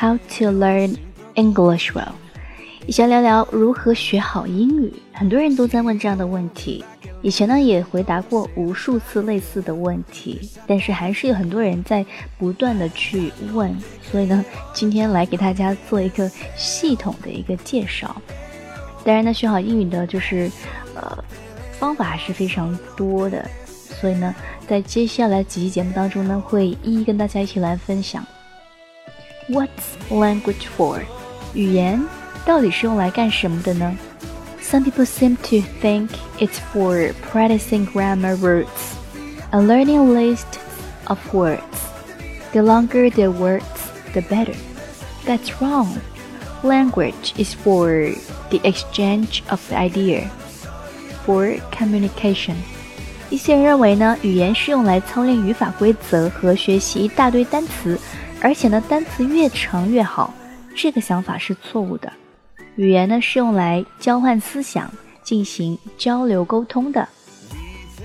How to learn English well？以前聊聊如何学好英语。很多人都在问这样的问题，以前呢也回答过无数次类似的问题，但是还是有很多人在不断的去问。所以呢，今天来给大家做一个系统的一个介绍。当然呢，学好英语的就是呃方法还是非常多的，所以呢，在接下来几期节目当中呢，会一一跟大家一起来分享。What's language for？语言到底是用来干什么的呢？Some people seem to think it's for practicing grammar roots and learning a list of words. The longer the words, the better. That's wrong. Language is for the exchange of the idea, for communication. 一些人认为呢，语言是用来操练语法规则和学习一大堆单词。 而且呢，单词越长越好，这个想法是错误的。语言呢是用来交换思想、进行交流沟通的。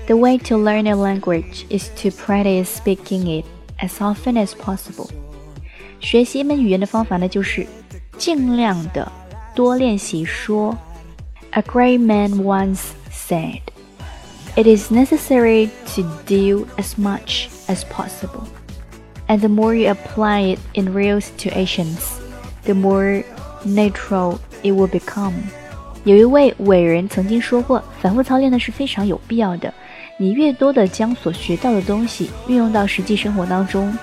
The way to learn a language is to practice speaking it as often as possible。学习一门语言的方法呢，就是尽量的多练习说。A great man once said, "It is necessary to do as much as possible." And the more you apply it in real situations, the more natural it will become. 有一位伟人曾经说过，反复操练呢是非常有必要的。你越多的将所学到的东西运用到实际生活当中，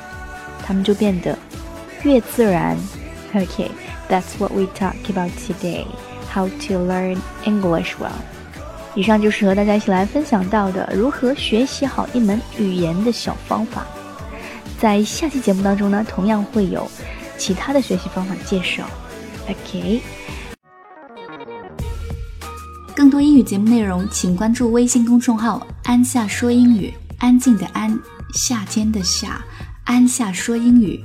它们就变得越自然。Okay, that's what we talk about today. How to learn English well. 以上就是和大家一起来分享到的如何学习好一门语言的小方法。 在下期节目当中呢，同样会有其他的学习方法介绍。OK，更多英语节目内容，请关注微信公众号“安夏说英语”，安静的安，夏天的夏，安夏说英语。